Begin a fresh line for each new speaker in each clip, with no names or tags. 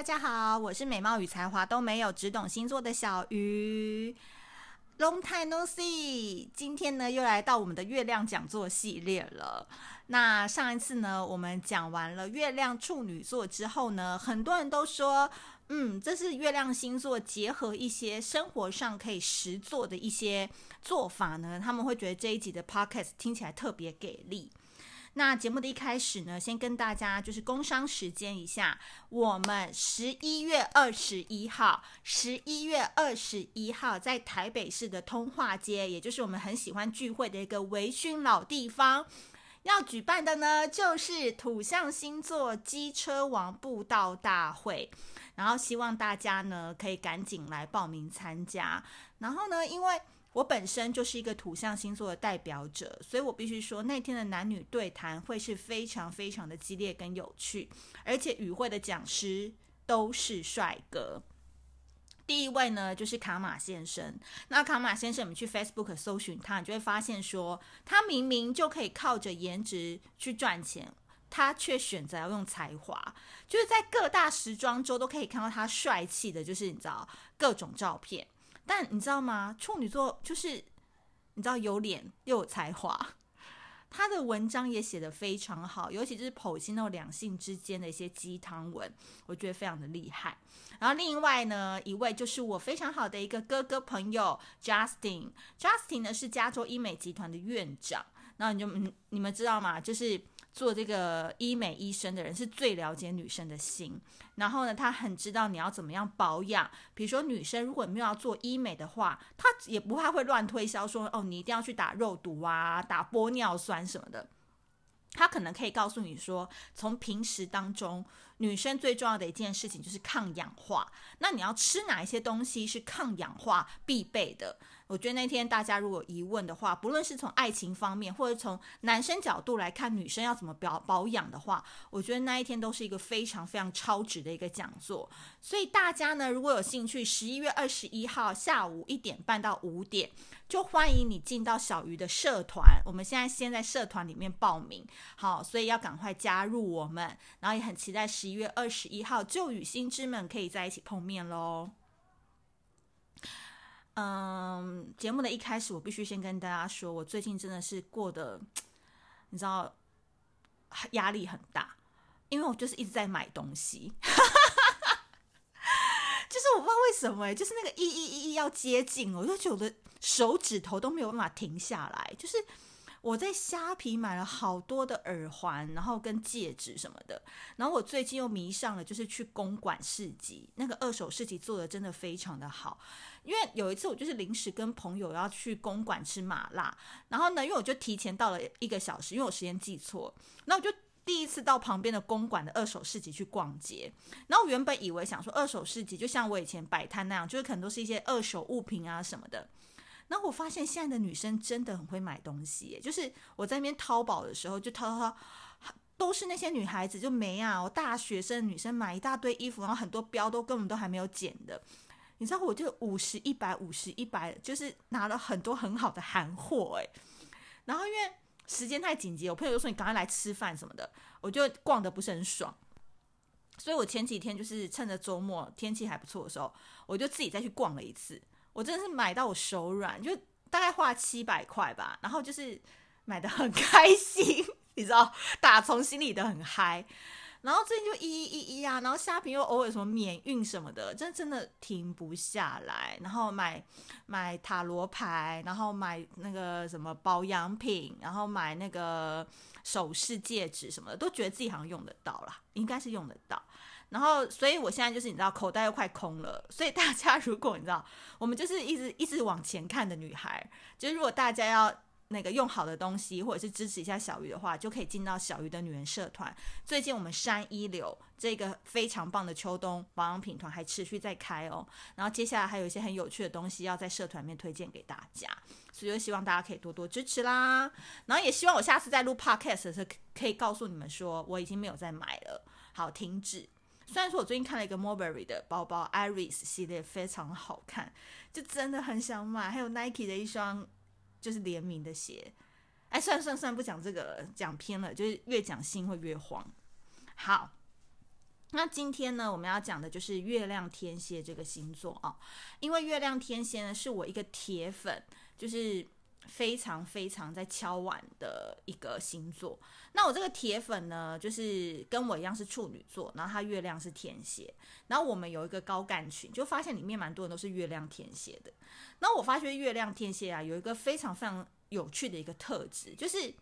大家好，我是美貌与才华都没有，只懂星座的小鱼。Long time no see，今天呢又来到我们的月亮讲座系列了。那上一次呢，我们讲完了月亮处女座之后呢，很多人都说，嗯，这是月亮星座结合一些生活上可以实做的一些做法呢，他们会觉得这一集的 Podcast 听起来特别给力。那节目的一开始呢，先跟大家就是工商时间一下，我们十一月二十一号，十一月二十一号在台北市的通化街，也就是我们很喜欢聚会的一个微醺老地方，要举办的呢就是土象星座机车王步道大会，然后希望大家呢可以赶紧来报名参加，然后呢因为。我本身就是一个土象星座的代表者，所以我必须说，那天的男女对谈会是非常非常的激烈跟有趣，而且与会的讲师都是帅哥。第一位呢，就是卡马先生。那卡马先生，我们去 Facebook 搜寻他，你就会发现说，他明明就可以靠着颜值去赚钱，他却选择要用才华，就是在各大时装周都可以看到他帅气的，就是你知道各种照片。但你知道吗？处女座就是你知道有脸又有才华，他的文章也写得非常好，尤其是剖析那种两性之间的一些鸡汤文，我觉得非常的厉害。然后另外呢，一位就是我非常好的一个哥哥朋友 Justin，Justin 呢是加州医美集团的院长。那你就，你们知道吗？就是。做这个医美医生的人是最了解女生的心，然后呢，他很知道你要怎么样保养。比如说，女生如果没有要做医美的话，他也不怕会乱推销说哦，你一定要去打肉毒啊，打玻尿酸什么的。他可能可以告诉你说，从平时当中，女生最重要的一件事情就是抗氧化。那你要吃哪一些东西是抗氧化必备的？我觉得那天大家如果有疑问的话，不论是从爱情方面，或者从男生角度来看女生要怎么保保养的话，我觉得那一天都是一个非常非常超值的一个讲座。所以大家呢，如果有兴趣，十一月二十一号下午一点半到五点，就欢迎你进到小鱼的社团。我们现在先在社团里面报名，好，所以要赶快加入我们，然后也很期待十一月二十一号旧与新之们可以在一起碰面喽。嗯，节目的一开始，我必须先跟大家说，我最近真的是过得，你知道，压力很大，因为我就是一直在买东西，就是我不知道为什么，就是那个一一一一要接近，我就觉得手指头都没有办法停下来，就是。我在虾皮买了好多的耳环，然后跟戒指什么的。然后我最近又迷上了，就是去公馆市集，那个二手市集做的真的非常的好。因为有一次我就是临时跟朋友要去公馆吃麻辣，然后呢，因为我就提前到了一个小时，因为我时间记错。那我就第一次到旁边的公馆的二手市集去逛街。然后我原本以为想说二手市集就像我以前摆摊那样，就是可能都是一些二手物品啊什么的。然后我发现现在的女生真的很会买东西，就是我在那边淘宝的时候，就淘淘，都是那些女孩子就没啊，我大学生女生买一大堆衣服，然后很多标都根本都还没有剪的，你知道，我就五十一百五十一百，就是拿了很多很好的韩货哎，然后因为时间太紧急，我朋友就说你赶快来吃饭什么的，我就逛得不是很爽，所以我前几天就是趁着周末天气还不错的时候，我就自己再去逛了一次。我真的是买到我手软，就大概花七百块吧，然后就是买的很 开心，你知道，打从心里的很嗨。然后最近就一一一一啊，然后虾皮又偶尔什么免运什么的，真真的停不下来。然后买买塔罗牌，然后买那个什么保养品，然后买那个首饰戒指什么的，都觉得自己好像用得到啦，应该是用得到。然后，所以我现在就是你知道，口袋又快空了。所以大家 如果你知道，我们就是一直一直往前看的女孩，就是如果大家要那个用好的东西，或者是支持一下小鱼的话，就可以进到小鱼的女人社团。最近我们山一流这个非常棒的秋冬保养品团还持续在开哦。然后接下来还有一些很有趣的东西要在社团里面推荐给大家，所以就希望大家可以多多支持啦。然后也希望我下次再录 podcast 的时候，可以告诉你们说我已经没有再买了，好，停止。虽然说我最近看了一个 Mulberry 的包包，Iris 系列非常好看，就真的很想买。还有 Nike 的一双就是联名的鞋。哎，算了算了算了，不讲这个了，讲偏了，就是越讲心会越慌。好，那今天呢，我们要讲的就是月亮天蝎这个星座啊，因为月亮天蝎呢是我一个铁粉，就是非常非常在敲碗的一个星座。那我这个铁粉呢，就是跟我一样是处女座，然后他月亮是天蝎，然后我们有一个高干群，就发现里面蛮多人都是月亮天蝎的。那我发觉月亮天蝎啊，有一个非常非常有趣的一个特质，就是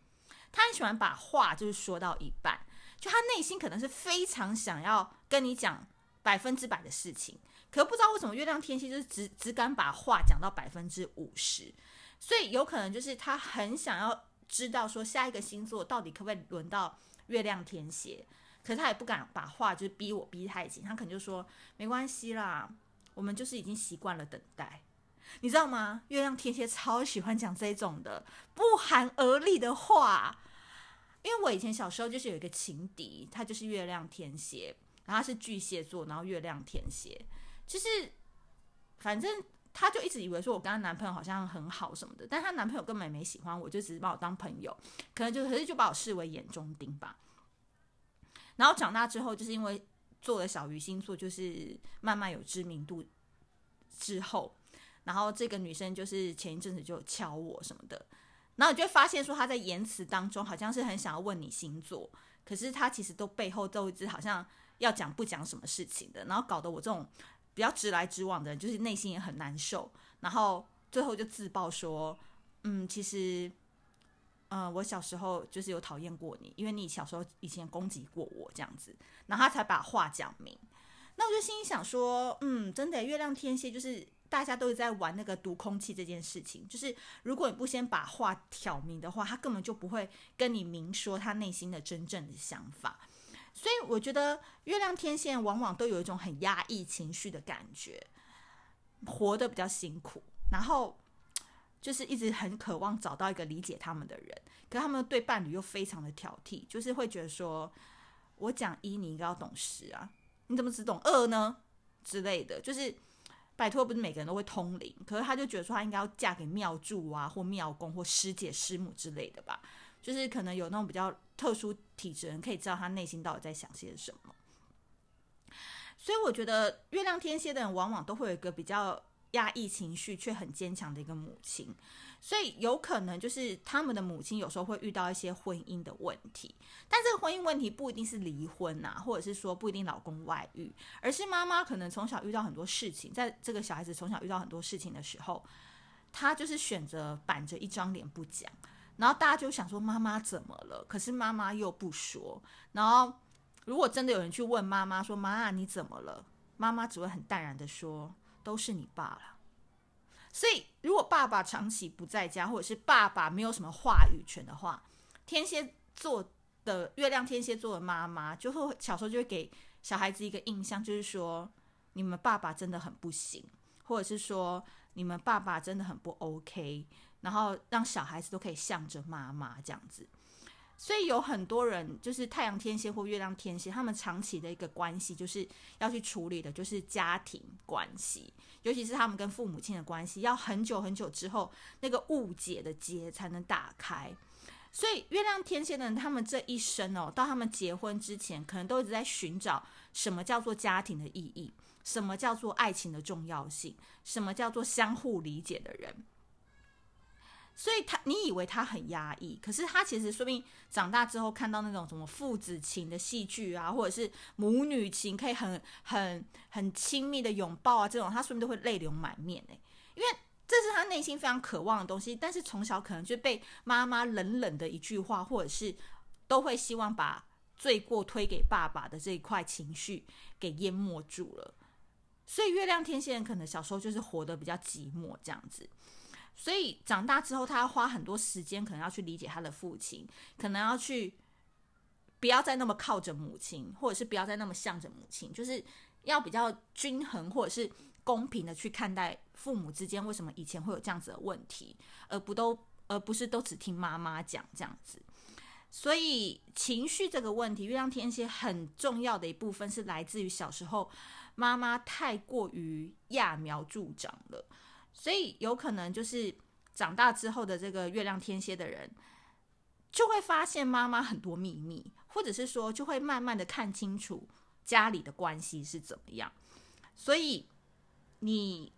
他很喜欢把话就是说到一半。就他内心可能是非常想要跟你讲百分之百的事情，可不知道为什么月亮天蝎就是只只敢把话讲到百分之五十，所以有可能就是他很想要知道说下一个星座到底可不可以轮到月亮天蝎，可是他也不敢把话就是逼我逼太紧，他可能就说没关系啦，我们就是已经习惯了等待，你知道吗？月亮天蝎超喜欢讲这种的不寒而栗的话。因为我以前小时候就是有一个情敌，他就是月亮天蝎，然后他是巨蟹座，然后月亮天蝎，就是反正她就一直以为说我跟她男朋友好像很好什么的，但她男朋友根本没喜欢我，就只是把我当朋友，可能就可是就把我视为眼中钉吧。然后长大之后，就是因为做了小鱼星座，就是慢慢有知名度之后，然后这个女生就是前一阵子就敲我什么的。然后你就会发现，说她在言辞当中好像是很想要问你星座，可是她其实都背后都一直好像要讲不讲什么事情的，然后搞得我这种比较直来直往的人，就是内心也很难受。然后最后就自爆说，嗯，其实，嗯、我小时候就是有讨厌过你，因为你小时候以前攻击过我这样子，然后他才把话讲明。那我就心里想说，嗯，真的，月亮天蝎就是。大家都是在玩那个读空气这件事情，就是如果你不先把话挑明的话，他根本就不会跟你明说他内心的真正的想法。所以我觉得月亮天蝎往往都有一种很压抑情绪的感觉，活得比较辛苦，然后就是一直很渴望找到一个理解他们的人，可他们对伴侣又非常的挑剔，就是会觉得说，我讲一你应该要懂十啊，你怎么只懂二呢？之类的，就是。拜托，不是每个人都会通灵，可是他就觉得说他应该要嫁给庙祝啊，或庙公或师姐师母之类的吧，就是可能有那种比较特殊体质人可以知道他内心到底在想些什么。所以我觉得月亮天蝎的人往往都会有一个比较压抑情绪却很坚强的一个母亲。所以有可能就是他们的母亲有时候会遇到一些婚姻的问题，但这个婚姻问题不一定是离婚呐，或者是说不一定老公外遇，而是妈妈可能从小遇到很多事情，在这个小孩子从小遇到很多事情的时候，他就是选择板着一张脸不讲，然后大家就想说妈妈怎么了？可是妈妈又不说，然后如果真的有人去问妈妈说妈你怎么了？妈妈只会很淡然的说都是你爸了。所以，如果爸爸长期不在家，或者是爸爸没有什么话语权的话，天蝎座的月亮天蝎座的妈妈就会小时候就会给小孩子一个印象，就是说你们爸爸真的很不行，或者是说你们爸爸真的很不 OK，然后让小孩子都可以向着妈妈这样子。所以有很多人就是太阳天蝎或月亮天蝎，他们长期的一个关系就是要去处理的，就是家庭关系，尤其是他们跟父母亲的关系，要很久很久之后那个误解的结才能打开。所以月亮天蝎的人，他们这一生哦，到他们结婚之前，可能都一直在寻找什么叫做家庭的意义，什么叫做爱情的重要性，什么叫做相互理解的人。所以他，你以为他很压抑，可是他其实说不定长大之后看到那种什么父子情的戏剧啊，或者是母女情可以很很很亲密的拥抱啊，这种他说不定都会泪流满面哎，因为这是他内心非常渴望的东西。但是从小可能就被妈妈冷冷的一句话，或者是都会希望把罪过推给爸爸的这一块情绪给淹没住了。所以月亮天蝎人可能小时候就是活得比较寂寞这样子。所以长大之后，他要花很多时间，可能要去理解他的父亲，可能要去不要再那么靠着母亲，或者是不要再那么向着母亲，就是要比较均衡或者是公平的去看待父母之间为什么以前会有这样子的问题，而不都而不是都只听妈妈讲这样子。所以情绪这个问题，月亮天蝎很重要的一部分是来自于小时候妈妈太过于揠苗助长了。所以有可能就是长大之后的这个月亮天蝎的人，就会发现妈妈很多秘密，或者是说就会慢慢的看清楚家里的关系是怎么样。所以你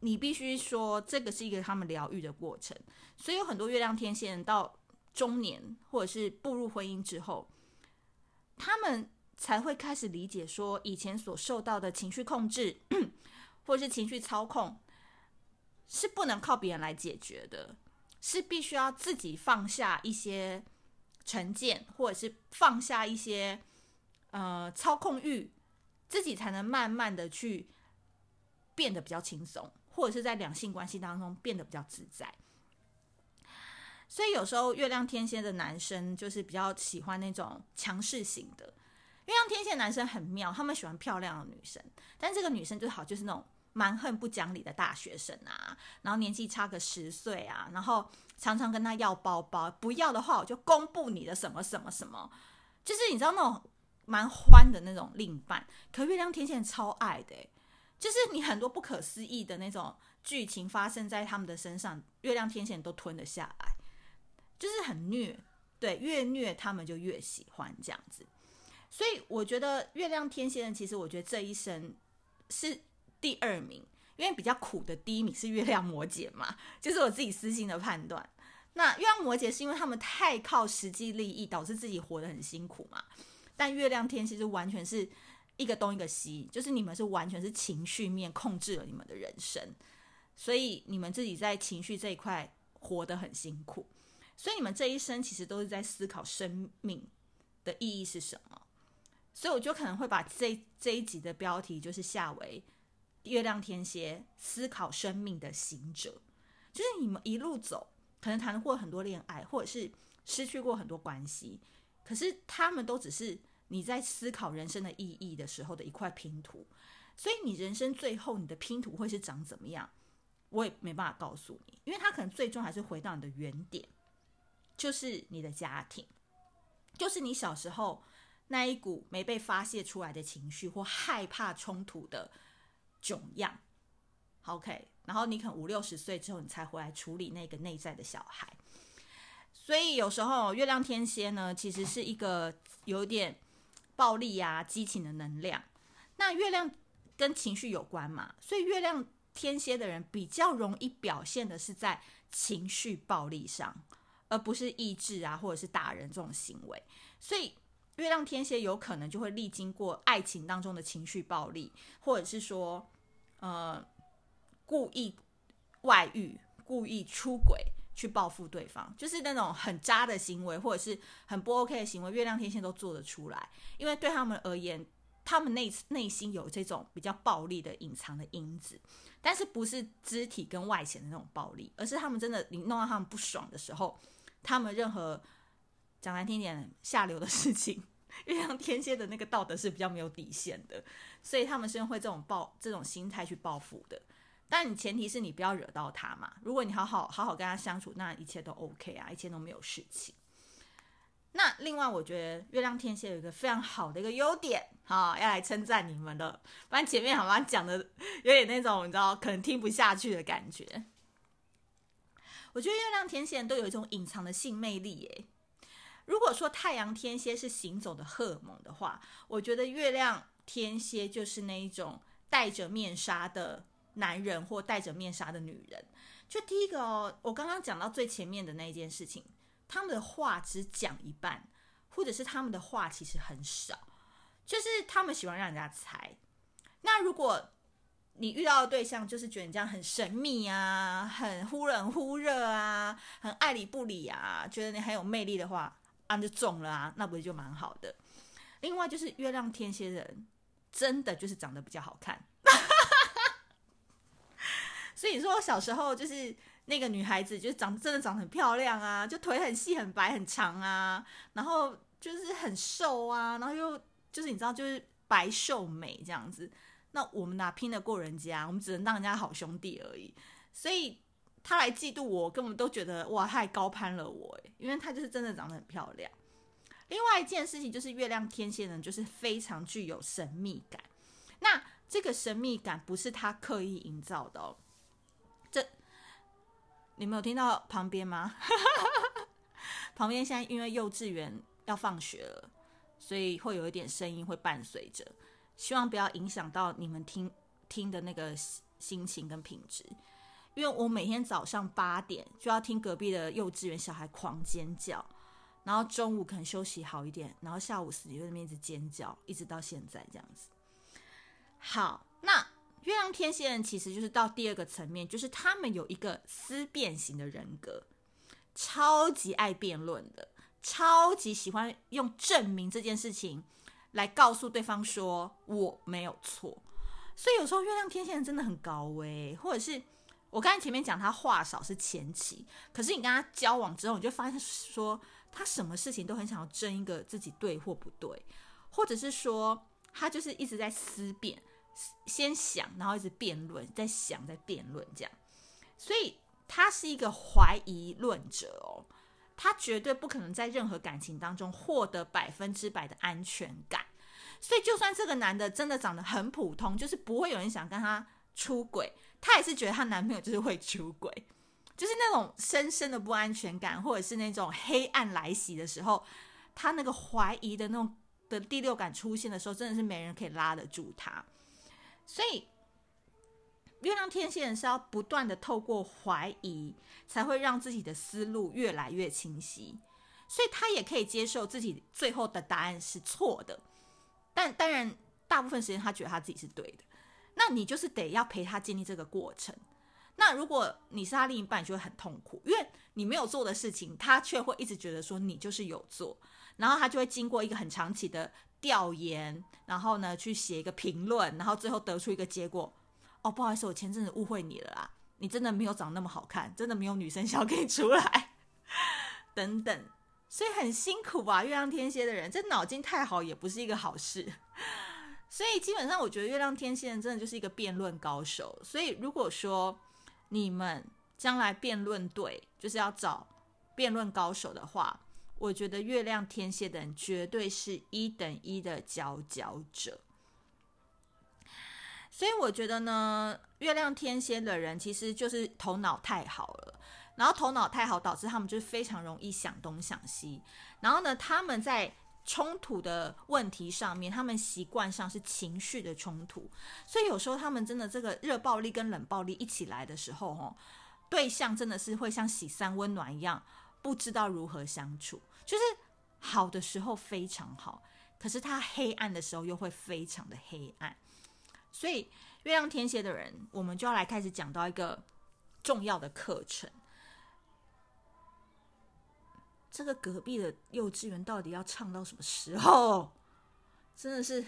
你必须说，这个是一个他们疗愈的过程。所以有很多月亮天蝎人到中年或者是步入婚姻之后，他们才会开始理解说，以前所受到的情绪控制 或是情绪操控是不能靠别人来解决的，是必须要自己放下一些成见，或者是放下一些呃操控欲。自己才能慢慢的去变得比较轻松，或者是在两性关系当中变得比较自在。所以有时候月亮天蝎的男生就是比较喜欢那种强势型的。月亮天蝎男生很妙，他们喜欢漂亮的女生，但这个女生最好就是那种蛮横不讲理的大学生啊，然后年纪差个十岁啊，然后常常跟他要包包，不要的话我就公布你的什么什么什么，就是你知道那种。蛮欢的那种另一半，可月亮天蝎超爱的，就是你很多不可思议的那种剧情发生在他们的身上，月亮天蝎都吞得下来，就是很虐，对，越虐他们就越喜欢这样子。所以我觉得月亮天蝎人其实我觉得这一生是第二名，因为比较苦的第一名是月亮摩羯嘛，就是我自己私心的判断。那月亮摩羯是因为他们太靠实际利益，导致自己活得很辛苦嘛。但月亮天蝎就完全是一个东一个西，就是你们是完全是情绪面控制了你们的人生，所以你们自己在情绪这一块活得很辛苦，所以你们这一生其实都是在思考生命的意义是什么。所以我就可能会把这这一集的标题就是下为月亮天蝎思考生命的行者，就是你们一路走，可能谈过很多恋爱，或者是失去过很多关系。可是他们都只是你在思考人生的意义的时候的一块拼图，所以你人生最后你的拼图会是长怎么样，我也没办法告诉你，因为他可能最终还是回到你的原点，就是你的家庭，就是你小时候那一股没被发泄出来的情绪或害怕冲突的囧样。OK，然后你可能五六十岁之后，你才回来处理那个内在的小孩。所以有时候月亮天蝎呢，其实是一个有点暴力啊、激情的能量。那月亮跟情绪有关嘛，所以月亮天蝎的人比较容易表现的是在情绪暴力上，而不是意志啊，或者是打人这种行为。所以月亮天蝎有可能就会历经过爱情当中的情绪暴力，或者是说，呃，故意外遇、故意出轨。去报复对方，就是那种很渣的行为，或者是很不 OK 的行为，月亮天蝎都做得出来。因为对他们而言，他们内内心有这种比较暴力的隐藏的因子，但是不是肢体跟外显的那种暴力，而是他们真的你弄到他们不爽的时候，他们任何讲难听点下流的事情，月亮天蝎的那个道德是比较没有底线的，所以他们是用会这种报这种心态去报复的。但你前提是你不要惹到他嘛。如果你好好好好跟他相处，那一切都 OK 啊，一切都没有事情。那另外，我觉得月亮天蝎有一个非常好的一个优点，好，要来称赞你们了。不然前面好像讲的有点那种你知道可能听不下去的感觉。我觉得月亮天蝎都有一种隐藏的性魅力耶。如果说太阳天蝎是行走的荷尔蒙的话，我觉得月亮天蝎就是那一种戴着面纱的。男人或戴着面纱的女人，就第一个哦，我刚刚讲到最前面的那一件事情，他们的话只讲一半，或者是他们的话其实很少，就是他们喜欢让人家猜。那如果你遇到的对象就是觉得你这样很神秘啊，很忽冷忽热啊，很爱理不理啊，觉得你很有魅力的话，啊就中了啊，那不是就蛮好的。另外就是月亮天蝎人，真的就是长得比较好看。所以你说小时候就是那个女孩子，就是长真的长得很漂亮啊，就腿很细、很白、很长啊，然后就是很瘦啊，然后又就是你知道，就是白瘦美这样子。那我们哪拼得过人家？我们只能当人家好兄弟而已。所以他来嫉妒我，根本都觉得哇，他还高攀了我，因为他就是真的长得很漂亮。另外一件事情就是月亮天蝎人就是非常具有神秘感。那这个神秘感不是他刻意营造的哦。这，你没有听到旁边吗？旁边现在因为幼稚园要放学了，所以会有一点声音会伴随着，希望不要影响到你们听听的那个心情跟品质。因为我每天早上八点就要听隔壁的幼稚园小孩狂尖叫，然后中午可能休息好一点，然后下午死就在那边一直尖叫，一直到现在这样子。好，那月亮天蝎人其实就是到第二个层面，就是他们有一个思辨型的人格，超级爱辩论的，超级喜欢用证明这件事情来告诉对方说我没有错。所以有时候月亮天蝎人真的很高危，或者是。我刚才前面讲他话少是前期，可是你跟他交往之后，你就发现说他什么事情都很想要争一个自己对或不对，或者是说他就是一直在思辨，先想然后一直辩论，再想再辩论这样，所以他是一个怀疑论者哦，他绝对不可能在任何感情当中获得百分之百的安全感，所以就算这个男的真的长得很普通，就是不会有人想跟他出轨。她也是觉得她男朋友就是会出轨，就是那种深深的不安全感，或者是那种黑暗来袭的时候，他那个怀疑的那种的第六感出现的时候，真的是没人可以拉得住他。所以，月亮天蝎人是要不断的透过怀疑，才会让自己的思路越来越清晰。所以，他也可以接受自己最后的答案是错的，但当然，大部分时间他觉得他自己是对的。那你就是得要陪他经历这个过程。那如果你是他另一半，就会很痛苦，因为你没有做的事情，他却会一直觉得说你就是有做，然后他就会经过一个很长期的调研，然后呢去写一个评论，然后最后得出一个结果。哦，不好意思，我前阵子误会你了啦，你真的没有长那么好看，真的没有女生想给你出来，等等，所以很辛苦吧？月亮天蝎的人，这脑筋太好也不是一个好事。所以基本上，我觉得月亮天蝎人真的就是一个辩论高手。所以如果说你们将来辩论队，就是要找辩论高手的话，我觉得月亮天蝎的人绝对是一等一的佼佼者。所以我觉得呢，月亮天蝎的人其实就是头脑太好了，然后头脑太好导致他们就是非常容易想东想西，然后呢，他们在。冲突的问题上面，他们习惯上是情绪的冲突，所以有时候他们真的这个热暴力跟冷暴力一起来的时候，哦，对象真的是会像喜三温暖一样，不知道如何相处。就是好的时候非常好，可是他黑暗的时候又会非常的黑暗。所以月亮天蝎的人，我们就要来开始讲到一个重要的课程。这个隔壁的幼稚园到底要唱到什么时候？真的是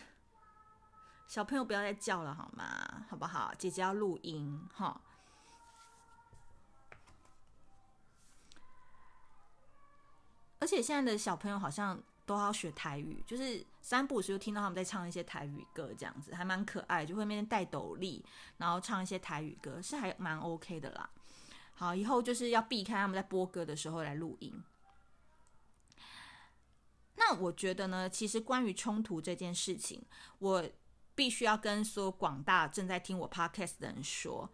小朋友不要再叫了好吗？好不好？姐姐要录音哈。而且现在的小朋友好像都要学台语，就是三不五时就听到他们在唱一些台语歌，这样子还蛮可爱，就会那边戴斗笠，然后唱一些台语歌，是还蛮 OK 的啦。好，以后就是要避开他们在播歌的时候来录音。那我觉得呢，其实关于冲突这件事情，我必须要跟所有广大正在听我 podcast 的人说，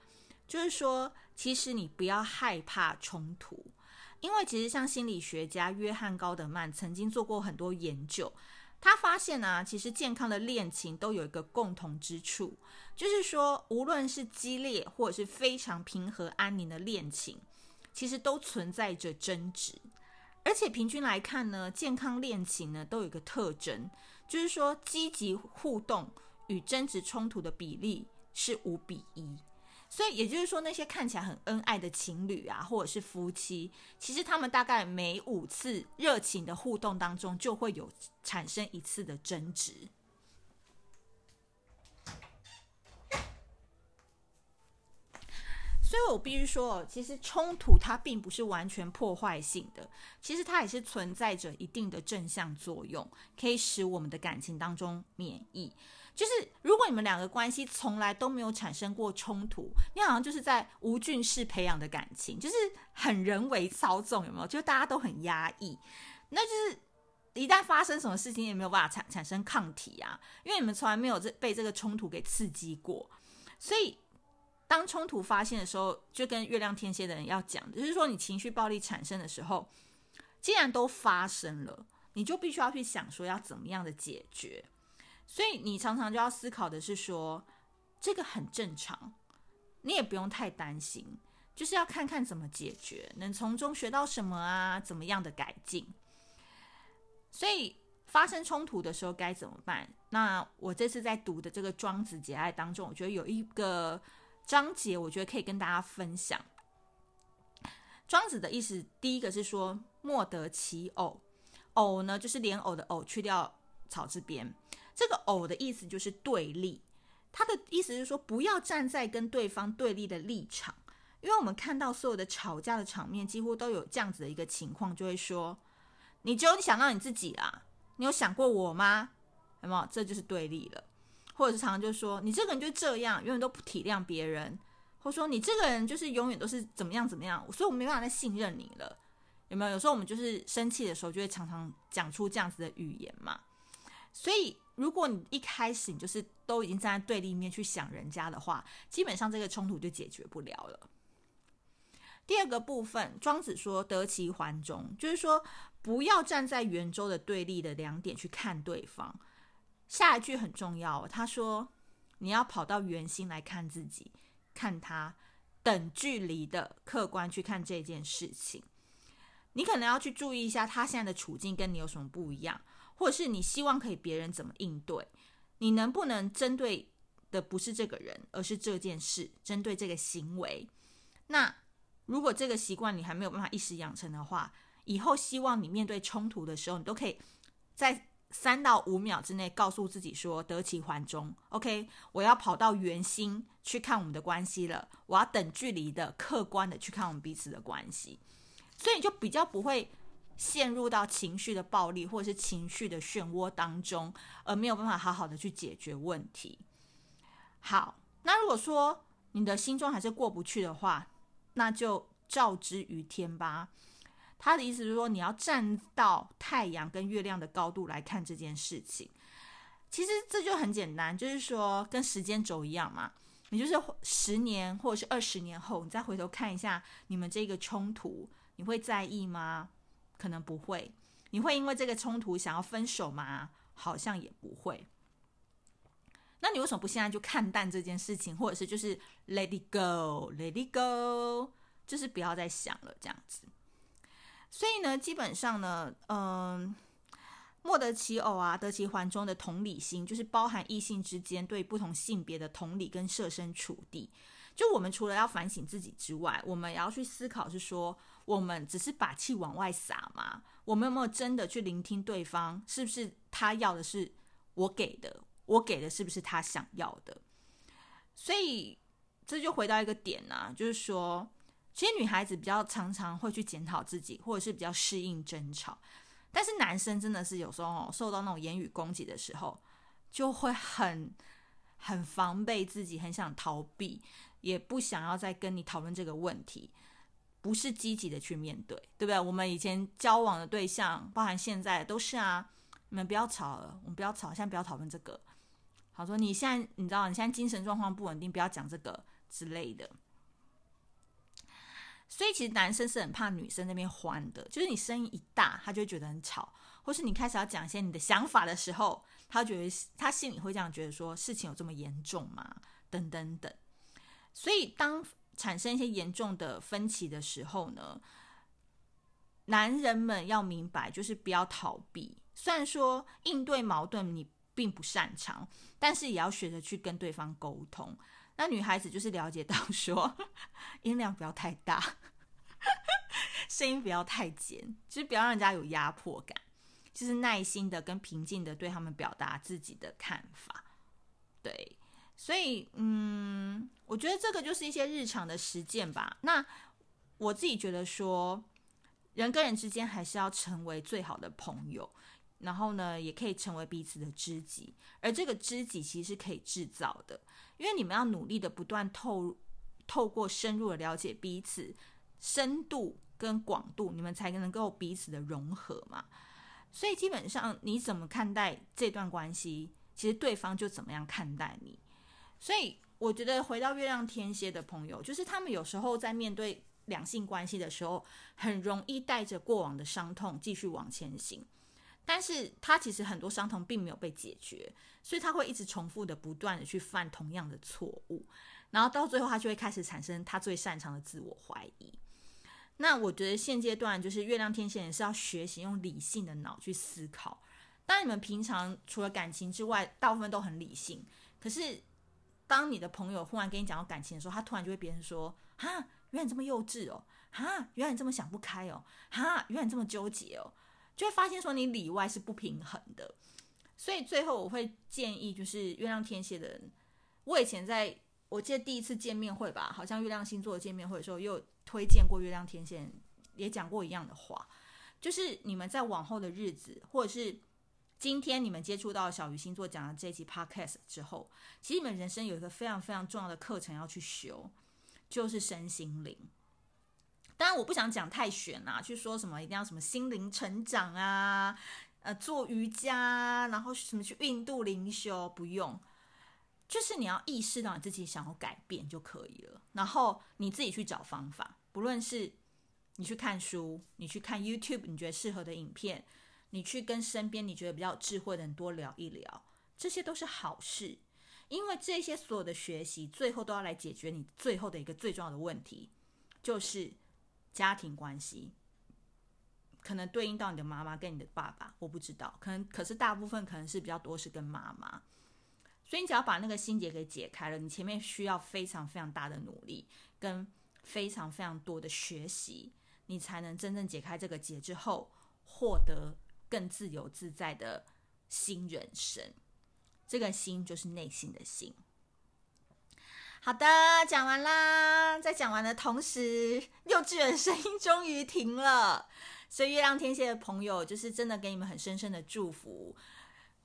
就是说，其实你不要害怕冲突，因为其实像心理学家约翰高德曼曾经做过很多研究，他发现呢、其实健康的恋情都有一个共同之处，就是说，无论是激烈或者是非常平和安宁的恋情，其实都存在着争执。而且平均来看呢，健康恋情呢都有一个特征，就是说积极互动与争执冲突的比例是五比一。所以也就是说，那些看起来很恩爱的情侣啊，或者是夫妻，其实他们大概每五次热情的互动当中，就会有产生一次的争执。所以我必须说，其实冲突它并不是完全破坏性的，其实它也是存在着一定的正向作用，可以使我们的感情当中免疫。就是如果你们两个关系从来都没有产生过冲突，你好像就是在无菌室培养的感情，就是很人为操纵，有没有？就大家都很压抑，那就是一旦发生什么事情也没有办法产产生抗体啊，因为你们从来没有这被这个冲突给刺激过，所以。当冲突发现的时候，就跟月亮天蝎的人要讲，就是说你情绪暴力产生的时候，既然都发生了，你就必须要去想说要怎么样的解决。所以你常常就要思考的是说，这个很正常，你也不用太担心，就是要看看怎么解决，能从中学到什么啊，怎么样的改进。所以发生冲突的时候该怎么办？那我这次在读的这个《庄子节爱》当中，我觉得有一个章节，我觉得可以跟大家分享。庄子的意思，第一个是说莫得其偶，偶呢就是莲藕的藕，去掉草字边。这个偶的意思就是对立，他的意思是说不要站在跟对方对立的立场，因为我们看到所有的吵架的场面，几乎都有这样子的一个情况，就会说你只有你想到你自己啦，你有想过我吗？有没有？这就是对立了，或者是常常就说你这个人就这样，永远都不体谅别人。或者说你这个人就是永远都是怎么样怎么样，所以我没办法再信任你了，有没有？有时候我们就是生气的时候，就会常常讲出这样子的语言嘛。所以如果你一开始你就是都已经站在对立面去想人家的话，基本上这个冲突就解决不了了。第二个部分，庄子说得其环中，就是说不要站在圆周的对立的两点去看对方。下一句很重要，他说你要跑到圆心来看自己。看他等距离的客观去看这件事情，你可能要去注意一下他现在的处境跟你有什么不一样，或者是你希望可以别人怎么应对，你能不能针对的不是这个人，而是这件事，针对这个行为。那如果这个习惯你还没有办法一时养成的话，以后希望你面对冲突的时候，你都可以在。三到五秒之内告诉自己说得其环中，OK，我要跑到圆心去看我们的关系了。我要等距离的、客观的去看我们彼此的关系，所以就比较不会陷入到情绪的暴力或者是情绪的漩涡当中，而没有办法好好的去解决问题。好，那如果说你的心中还是过不去的话，那就照之于天吧。他的意思是说，你要站到太阳跟月亮的高度来看这件事情。其实这就很简单，就是说跟时间轴一样嘛。你就是十年或者是二十年后，你再回头看一下你们这个冲突，你会在意吗？可能不会。你会因为这个冲突想要分手吗？好像也不会。那你为什么不现在就看淡这件事情，或者是就是 let it go，let it go，就是不要再想了，这样子。所以呢，基本上呢，嗯，莫得其偶啊，得其环中的同理心，就是包含异性之间对不同性别的同理跟设身处地。就我们除了要反省自己之外，我们也要去思考，是说我们只是把气往外撒吗？我们有没有真的去聆听对方？是不是他要的是我给的？我给的是不是他想要的？所以这就回到一个点啊，就是说。其实女孩子比较常常会去检讨自己，或者是比较适应争吵，但是男生真的是有时候受到那种言语攻击的时候，就会很很防备自己，很想逃避，也不想要再跟你讨论这个问题，不是积极的去面对，对不对？我们以前交往的对象，包含现在都是啊，你们不要吵了，我们不要吵，现在不要讨论这个。好说你现在你知道你现在精神状况不稳定，不要讲这个之类的。所以其实男生是很怕女生那边欢的，就是你声音一大，他就会觉得很吵；或是你开始要讲一些你的想法的时候，他觉得他心里会这样觉得说，事情有这么严重吗？等等等。所以当产生一些严重的分歧的时候呢，男人们要明白，就是不要逃避。虽然说应对矛盾你并不擅长，但是也要学着去跟对方沟通。那女孩子就是了解到说，音量不要太大，声音不要太尖，就是不要让人家有压迫感，就是耐心的跟平静的对他们表达自己的看法。对，所以嗯，我觉得这个就是一些日常的实践吧。那我自己觉得说，人跟人之间还是要成为最好的朋友。然后呢，也可以成为彼此的知己，而这个知己其实是可以制造的，因为你们要努力的不断透透过深入的了解彼此，深度跟广度，你们才能够彼此的融合嘛。所以基本上你怎么看待这段关系，其实对方就怎么样看待你。所以我觉得回到月亮天蝎的朋友，就是他们有时候在面对两性关系的时候，很容易带着过往的伤痛继续往前行。但是他其实很多伤痛并没有被解决，所以他会一直重复的、不断的去犯同样的错误，然后到最后他就会开始产生他最擅长的自我怀疑。那我觉得现阶段就是月亮天蝎也是要学习用理性的脑去思考。当你们平常除了感情之外，大部分都很理性，可是当你的朋友忽然跟你讲到感情的时候，他突然就会变成说：“哈，原来你这么幼稚哦，哈，原来你这么想不开哦，哈，原来你这么纠结哦。”就会发现说你里外是不平衡的。所以最后我会建议，就是月亮天蝎的人，我以前在我记得第一次见面会吧，好像月亮星座的见面会的时候又。推荐过月亮天蝎，也讲过一样的话，就是你们在往后的日子，或者是今天你们接触到小鱼星座讲的这一集 podcast 之后，其实你们人生有一个非常非常重要的课程要去修，就是身心灵。当然，我不想讲太玄啊，去说什么一定要什么心灵成长啊，呃，做瑜伽，然后什么去印度灵修，不用。就是你要意识到你自己想要改变就可以了，然后你自己去找方法，不论是你去看书，你去看 YouTube，你觉得适合的影片，你去跟身边你觉得比较智慧的人多聊一聊，这些都是好事，因为这些所有的学习最后都要来解决你最后的一个最重要的问题，就是家庭关系，可能对应到你的妈妈跟你的爸爸，我不知道，可能可是大部分可能是比较多是跟妈妈。所以你只要把那个心结给解开了，你前面需要非常非常大的努力，跟非常非常多的学习，你才能真正解开这个结之后，获得更自由自在的新人生。这个心就是内心的心。好的，讲完啦。在讲完的同时，幼稚园声音终于停了。所以月亮天蝎的朋友，就是真的给你们很深深的祝福。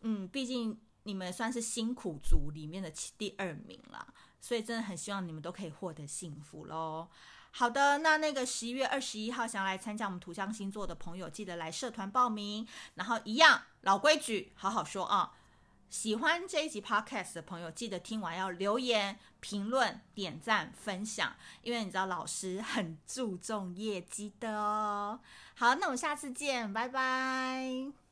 嗯，毕竟。你们算是辛苦族里面的第二名了，所以真的很希望你们都可以获得幸福喽。好的，那那个十一月二十一号想要来参加我们土象星座的朋友，记得来社团报名。然后一样老规矩，好好说啊。喜欢这一集 podcast 的朋友，记得听完要留言、评论、点赞、分享，因为你知道老师很注重业绩的哦。好，那我们下次见，拜拜。